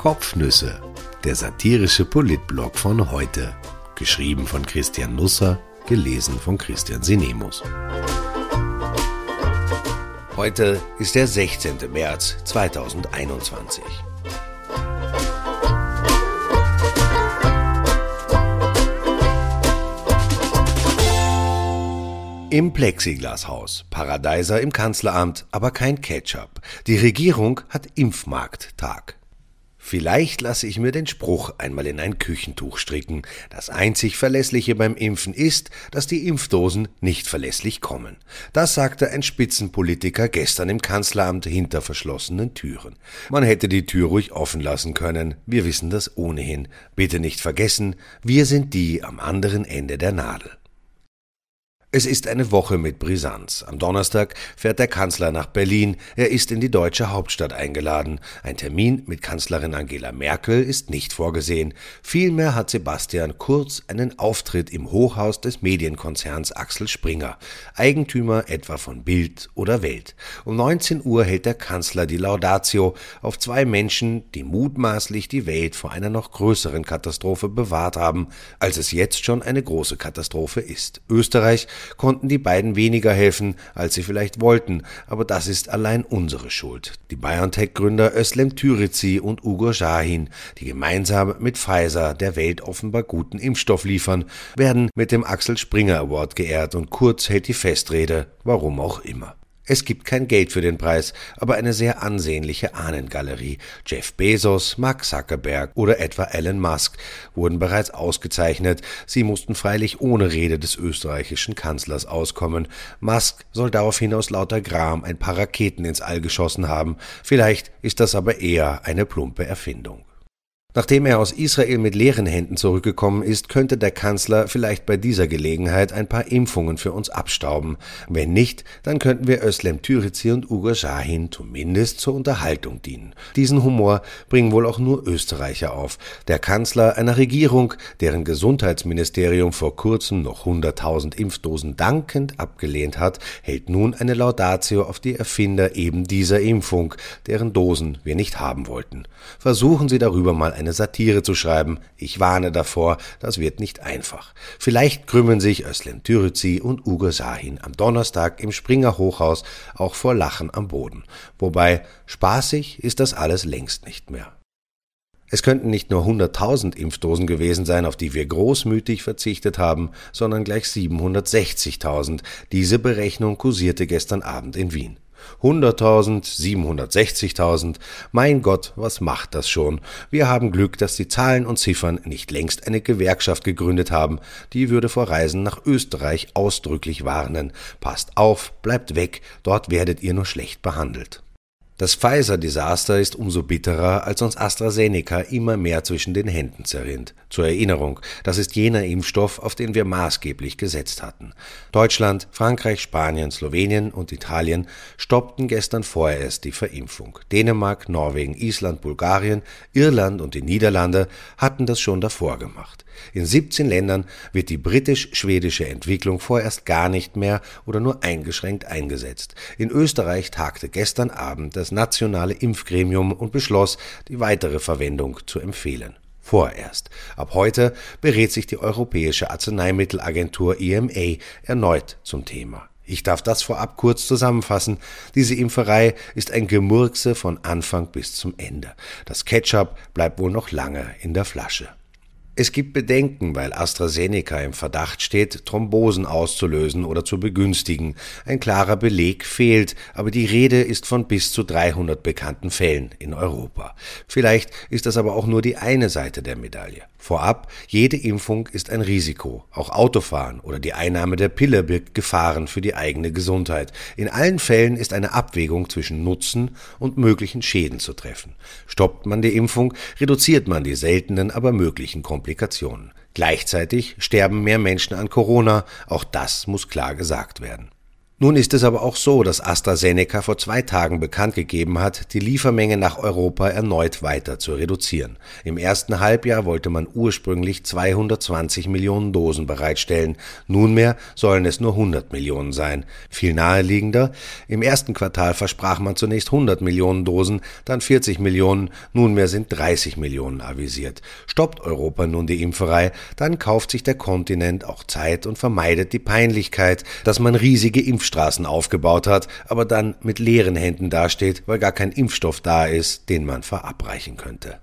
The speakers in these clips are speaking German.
Kopfnüsse, der satirische Politblog von heute. Geschrieben von Christian Nusser, gelesen von Christian Sinemus. Heute ist der 16. März 2021. Im Plexiglashaus, Paradeiser im Kanzleramt, aber kein Ketchup. Die Regierung hat Impfmarkttag. Vielleicht lasse ich mir den Spruch einmal in ein Küchentuch stricken. Das einzig Verlässliche beim Impfen ist, dass die Impfdosen nicht verlässlich kommen. Das sagte ein Spitzenpolitiker gestern im Kanzleramt hinter verschlossenen Türen. Man hätte die Tür ruhig offen lassen können. Wir wissen das ohnehin. Bitte nicht vergessen, wir sind die am anderen Ende der Nadel. Es ist eine Woche mit Brisanz. Am Donnerstag fährt der Kanzler nach Berlin. Er ist in die deutsche Hauptstadt eingeladen. Ein Termin mit Kanzlerin Angela Merkel ist nicht vorgesehen. Vielmehr hat Sebastian Kurz einen Auftritt im Hochhaus des Medienkonzerns Axel Springer, Eigentümer etwa von Bild oder Welt. Um 19 Uhr hält der Kanzler die Laudatio auf zwei Menschen, die mutmaßlich die Welt vor einer noch größeren Katastrophe bewahrt haben, als es jetzt schon eine große Katastrophe ist. Österreich konnten die beiden weniger helfen, als sie vielleicht wollten, aber das ist allein unsere Schuld. Die BioNTech-Gründer Özlem Türici und Ugo Shahin, die gemeinsam mit Pfizer der Welt offenbar guten Impfstoff liefern, werden mit dem Axel Springer Award geehrt und Kurz hält die Festrede, warum auch immer. Es gibt kein Geld für den Preis, aber eine sehr ansehnliche Ahnengalerie. Jeff Bezos, Mark Zuckerberg oder etwa Elon Musk wurden bereits ausgezeichnet. Sie mussten freilich ohne Rede des österreichischen Kanzlers auskommen. Musk soll daraufhin aus lauter Gram ein paar Raketen ins All geschossen haben. Vielleicht ist das aber eher eine plumpe Erfindung. Nachdem er aus Israel mit leeren Händen zurückgekommen ist, könnte der Kanzler vielleicht bei dieser Gelegenheit ein paar Impfungen für uns abstauben. Wenn nicht, dann könnten wir Özlem Türici und Ugo Shahin zumindest zur Unterhaltung dienen. Diesen Humor bringen wohl auch nur Österreicher auf. Der Kanzler einer Regierung, deren Gesundheitsministerium vor kurzem noch 100.000 Impfdosen dankend abgelehnt hat, hält nun eine Laudatio auf die Erfinder eben dieser Impfung, deren Dosen wir nicht haben wollten. Versuchen Sie darüber mal eine Satire zu schreiben. Ich warne davor, das wird nicht einfach. Vielleicht krümmen sich Özlem Türüzi und Ugo Sahin am Donnerstag im Springer Hochhaus auch vor Lachen am Boden. Wobei spaßig ist das alles längst nicht mehr. Es könnten nicht nur 100.000 Impfdosen gewesen sein, auf die wir großmütig verzichtet haben, sondern gleich 760.000. Diese Berechnung kursierte gestern Abend in Wien. 100.000, 760.000. Mein Gott, was macht das schon? Wir haben Glück, dass die Zahlen und Ziffern nicht längst eine Gewerkschaft gegründet haben. Die würde vor Reisen nach Österreich ausdrücklich warnen. Passt auf, bleibt weg, dort werdet ihr nur schlecht behandelt. Das Pfizer-Desaster ist umso bitterer, als uns AstraZeneca immer mehr zwischen den Händen zerrinnt. Zur Erinnerung, das ist jener Impfstoff, auf den wir maßgeblich gesetzt hatten. Deutschland, Frankreich, Spanien, Slowenien und Italien stoppten gestern vorerst die Verimpfung. Dänemark, Norwegen, Island, Bulgarien, Irland und die Niederlande hatten das schon davor gemacht. In 17 Ländern wird die britisch-schwedische Entwicklung vorerst gar nicht mehr oder nur eingeschränkt eingesetzt. In Österreich tagte gestern Abend das nationale Impfgremium und beschloss, die weitere Verwendung zu empfehlen. Vorerst. Ab heute berät sich die Europäische Arzneimittelagentur EMA erneut zum Thema. Ich darf das vorab kurz zusammenfassen. Diese Impferei ist ein Gemurkse von Anfang bis zum Ende. Das Ketchup bleibt wohl noch lange in der Flasche. Es gibt Bedenken, weil AstraZeneca im Verdacht steht, Thrombosen auszulösen oder zu begünstigen. Ein klarer Beleg fehlt, aber die Rede ist von bis zu 300 bekannten Fällen in Europa. Vielleicht ist das aber auch nur die eine Seite der Medaille. Vorab, jede Impfung ist ein Risiko. Auch Autofahren oder die Einnahme der Pille birgt Gefahren für die eigene Gesundheit. In allen Fällen ist eine Abwägung zwischen Nutzen und möglichen Schäden zu treffen. Stoppt man die Impfung, reduziert man die seltenen, aber möglichen Komplikationen. Gleichzeitig sterben mehr Menschen an Corona, auch das muss klar gesagt werden. Nun ist es aber auch so, dass AstraZeneca vor zwei Tagen bekannt gegeben hat, die Liefermenge nach Europa erneut weiter zu reduzieren. Im ersten Halbjahr wollte man ursprünglich 220 Millionen Dosen bereitstellen. Nunmehr sollen es nur 100 Millionen sein. Viel naheliegender, im ersten Quartal versprach man zunächst 100 Millionen Dosen, dann 40 Millionen, nunmehr sind 30 Millionen avisiert. Stoppt Europa nun die Impferei, dann kauft sich der Kontinent auch Zeit und vermeidet die Peinlichkeit, dass man riesige Impfstoffe Impfstraßen aufgebaut hat, aber dann mit leeren Händen dasteht, weil gar kein Impfstoff da ist, den man verabreichen könnte.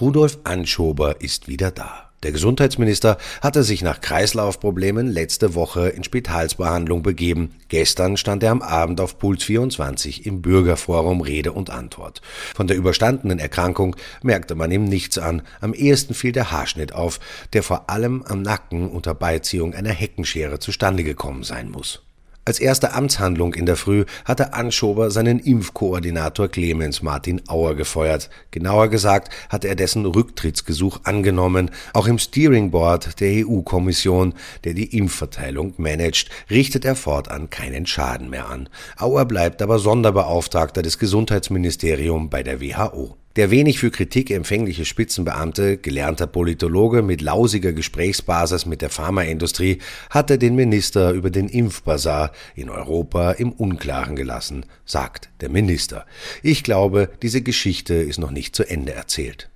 Rudolf Anschober ist wieder da. Der Gesundheitsminister hatte sich nach Kreislaufproblemen letzte Woche in Spitalsbehandlung begeben. Gestern stand er am Abend auf Puls 24 im Bürgerforum Rede und Antwort. Von der überstandenen Erkrankung merkte man ihm nichts an. Am ehesten fiel der Haarschnitt auf, der vor allem am Nacken unter Beiziehung einer Heckenschere zustande gekommen sein muss. Als erste Amtshandlung in der Früh hatte Anschober seinen Impfkoordinator Clemens Martin Auer gefeuert. Genauer gesagt hatte er dessen Rücktrittsgesuch angenommen. Auch im Steering Board der EU-Kommission, der die Impfverteilung managt, richtet er fortan keinen Schaden mehr an. Auer bleibt aber Sonderbeauftragter des Gesundheitsministeriums bei der WHO. Der wenig für Kritik empfängliche Spitzenbeamte, gelernter Politologe mit lausiger Gesprächsbasis mit der Pharmaindustrie, hatte den Minister über den Impfbazar in Europa im Unklaren gelassen, sagt der Minister. Ich glaube, diese Geschichte ist noch nicht zu Ende erzählt.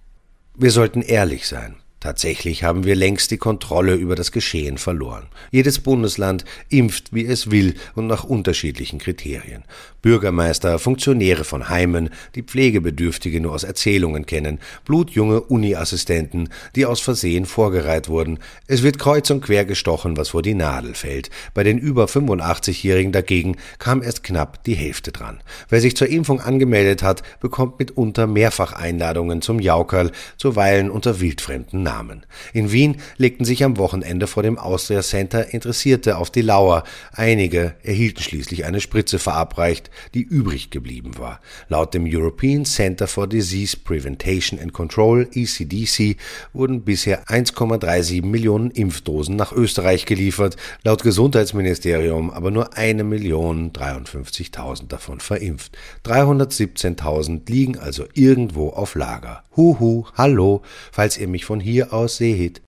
Wir sollten ehrlich sein. Tatsächlich haben wir längst die Kontrolle über das Geschehen verloren. Jedes Bundesland impft, wie es will und nach unterschiedlichen Kriterien. Bürgermeister, Funktionäre von Heimen, die Pflegebedürftige nur aus Erzählungen kennen, blutjunge Uni-Assistenten, die aus Versehen vorgereiht wurden. Es wird kreuz und quer gestochen, was vor die Nadel fällt. Bei den über 85-Jährigen dagegen kam erst knapp die Hälfte dran. Wer sich zur Impfung angemeldet hat, bekommt mitunter mehrfach Einladungen zum Jaukerl, zuweilen unter wildfremden Namen. Namen. In Wien legten sich am Wochenende vor dem Austria Center Interessierte auf die Lauer. Einige erhielten schließlich eine Spritze verabreicht, die übrig geblieben war. Laut dem European Center for Disease Prevention and Control ECDC wurden bisher 1,37 Millionen Impfdosen nach Österreich geliefert, laut Gesundheitsministerium aber nur eine Million 53.000 davon verimpft. 317.000 liegen also irgendwo auf Lager. Huhu, hallo, falls ihr mich von hier aus seht.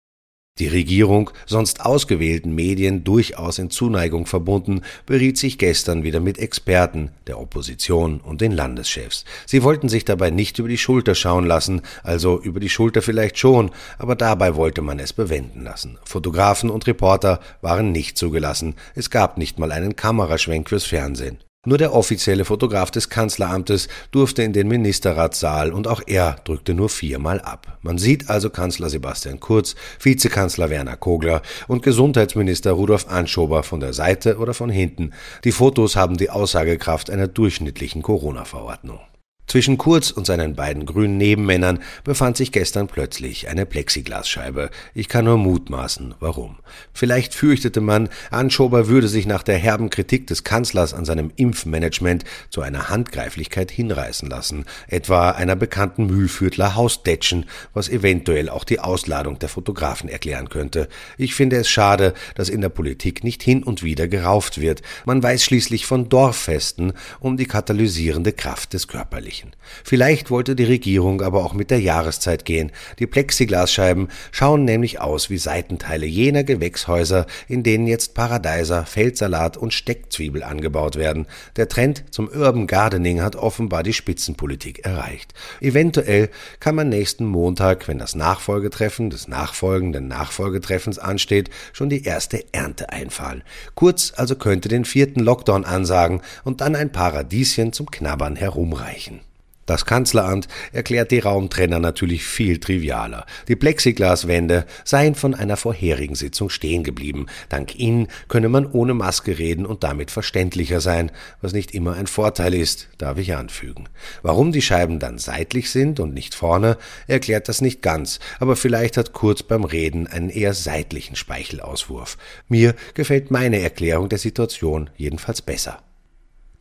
Die Regierung, sonst ausgewählten Medien durchaus in Zuneigung verbunden, beriet sich gestern wieder mit Experten, der Opposition und den Landeschefs. Sie wollten sich dabei nicht über die Schulter schauen lassen, also über die Schulter vielleicht schon, aber dabei wollte man es bewenden lassen. Fotografen und Reporter waren nicht zugelassen, es gab nicht mal einen Kameraschwenk fürs Fernsehen. Nur der offizielle Fotograf des Kanzleramtes durfte in den Ministerratssaal und auch er drückte nur viermal ab. Man sieht also Kanzler Sebastian Kurz, Vizekanzler Werner Kogler und Gesundheitsminister Rudolf Anschober von der Seite oder von hinten. Die Fotos haben die Aussagekraft einer durchschnittlichen Corona-Verordnung. Zwischen Kurz und seinen beiden grünen Nebenmännern befand sich gestern plötzlich eine Plexiglasscheibe. Ich kann nur mutmaßen, warum. Vielleicht fürchtete man, Anschober würde sich nach der herben Kritik des Kanzlers an seinem Impfmanagement zu einer Handgreiflichkeit hinreißen lassen, etwa einer bekannten Mühlviertler Hausdetschen, was eventuell auch die Ausladung der Fotografen erklären könnte. Ich finde es schade, dass in der Politik nicht hin und wieder gerauft wird. Man weiß schließlich von Dorffesten um die katalysierende Kraft des Körperlichen erreichen. Vielleicht wollte die Regierung aber auch mit der Jahreszeit gehen. Die Plexiglasscheiben schauen nämlich aus wie Seitenteile jener Gewächshäuser, in denen jetzt Paradeiser, Feldsalat und Steckzwiebel angebaut werden. Der Trend zum Urban Gardening hat offenbar die Spitzenpolitik erreicht. Eventuell kann man nächsten Montag, wenn das Nachfolgetreffen des nachfolgenden Nachfolgetreffens ansteht, schon die erste Ernte einfahren. Kurz also könnte den vierten Lockdown ansagen und dann ein Paradieschen zum Knabbern herumreichen. Das Kanzleramt erklärt die Raumtrenner natürlich viel trivialer. Die Plexiglaswände seien von einer vorherigen Sitzung stehen geblieben. Dank ihnen könne man ohne Maske reden und damit verständlicher sein, was nicht immer ein Vorteil ist, darf ich anfügen. Warum die Scheiben dann seitlich sind und nicht vorne, erklärt das nicht ganz, aber vielleicht hat Kurz beim Reden einen eher seitlichen Speichelauswurf. Mir gefällt meine Erklärung der Situation jedenfalls besser.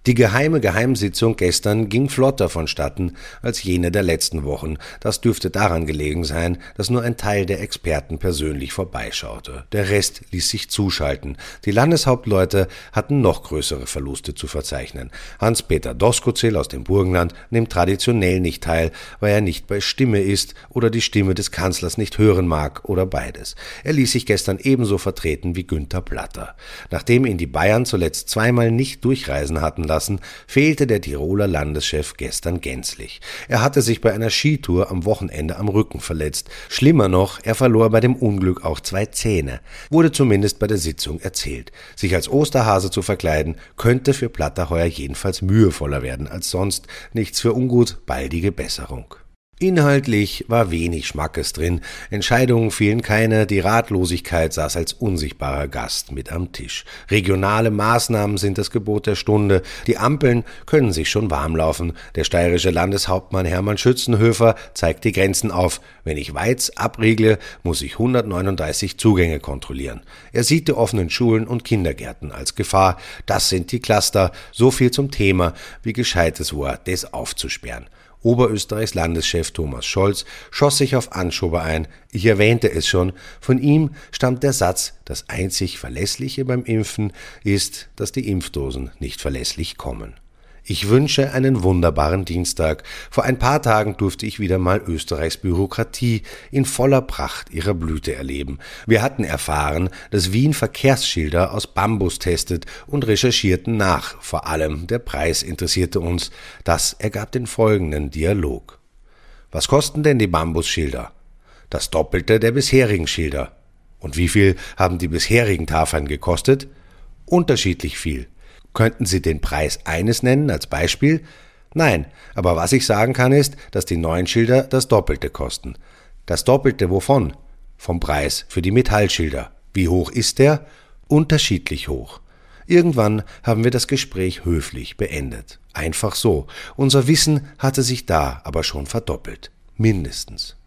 Die geheime Geheimsitzung gestern ging flotter vonstatten als jene der letzten Wochen. Das dürfte daran gelegen sein, dass nur ein Teil der Experten persönlich vorbeischaute. Der Rest ließ sich zuschalten. Die Landeshauptleute hatten noch größere Verluste zu verzeichnen. Hans-Peter Doskozil aus dem Burgenland nimmt traditionell nicht teil, weil er nicht bei Stimme ist oder die Stimme des Kanzlers nicht hören mag oder beides. Er ließ sich gestern ebenso vertreten wie Günther Platter. Nachdem ihn die Bayern zuletzt zweimal nicht durchreisen hatten lassen, fehlte der Tiroler Landeschef gestern gänzlich. Er hatte sich bei einer Skitour am Wochenende am Rücken verletzt. Schlimmer noch, er verlor bei dem Unglück auch zwei Zähne. Wurde zumindest bei der Sitzung erzählt. Sich als Osterhase zu verkleiden, könnte für Platter heuer jedenfalls mühevoller werden als sonst. Nichts für ungut, baldige Besserung. Inhaltlich war wenig Schmackes drin, Entscheidungen fielen keine, die Ratlosigkeit saß als unsichtbarer Gast mit am Tisch. Regionale Maßnahmen sind das Gebot der Stunde, die Ampeln können sich schon warm laufen. Der steirische Landeshauptmann Hermann Schützenhöfer zeigt die Grenzen auf. Wenn ich Weiz abriegle, muss ich 139 Zugänge kontrollieren. Er sieht die offenen Schulen und Kindergärten als Gefahr. Das sind die Cluster. So viel zum Thema, wie gescheit es war, das aufzusperren. Oberösterreichs Landeschef Thomas Scholz schoss sich auf Anschober ein. Ich erwähnte es schon. Von ihm stammt der Satz, das einzig Verlässliche beim Impfen ist, dass die Impfdosen nicht verlässlich kommen. Ich wünsche einen wunderbaren Dienstag. Vor ein paar Tagen durfte ich wieder mal Österreichs Bürokratie in voller Pracht ihrer Blüte erleben. Wir hatten erfahren, dass Wien Verkehrsschilder aus Bambus testet und recherchierten nach. Vor allem der Preis interessierte uns. Das ergab den folgenden Dialog. Was kosten denn die Bambusschilder? Das Doppelte der bisherigen Schilder. Und wie viel haben die bisherigen Tafeln gekostet? Unterschiedlich viel. Könnten Sie den Preis eines nennen als Beispiel? Nein, aber was ich sagen kann ist, dass die neuen Schilder das Doppelte kosten. Das Doppelte wovon? Vom Preis für die Metallschilder. Wie hoch ist der? Unterschiedlich hoch. Irgendwann haben wir das Gespräch höflich beendet. Einfach so. Unser Wissen hatte sich da aber schon verdoppelt. Mindestens.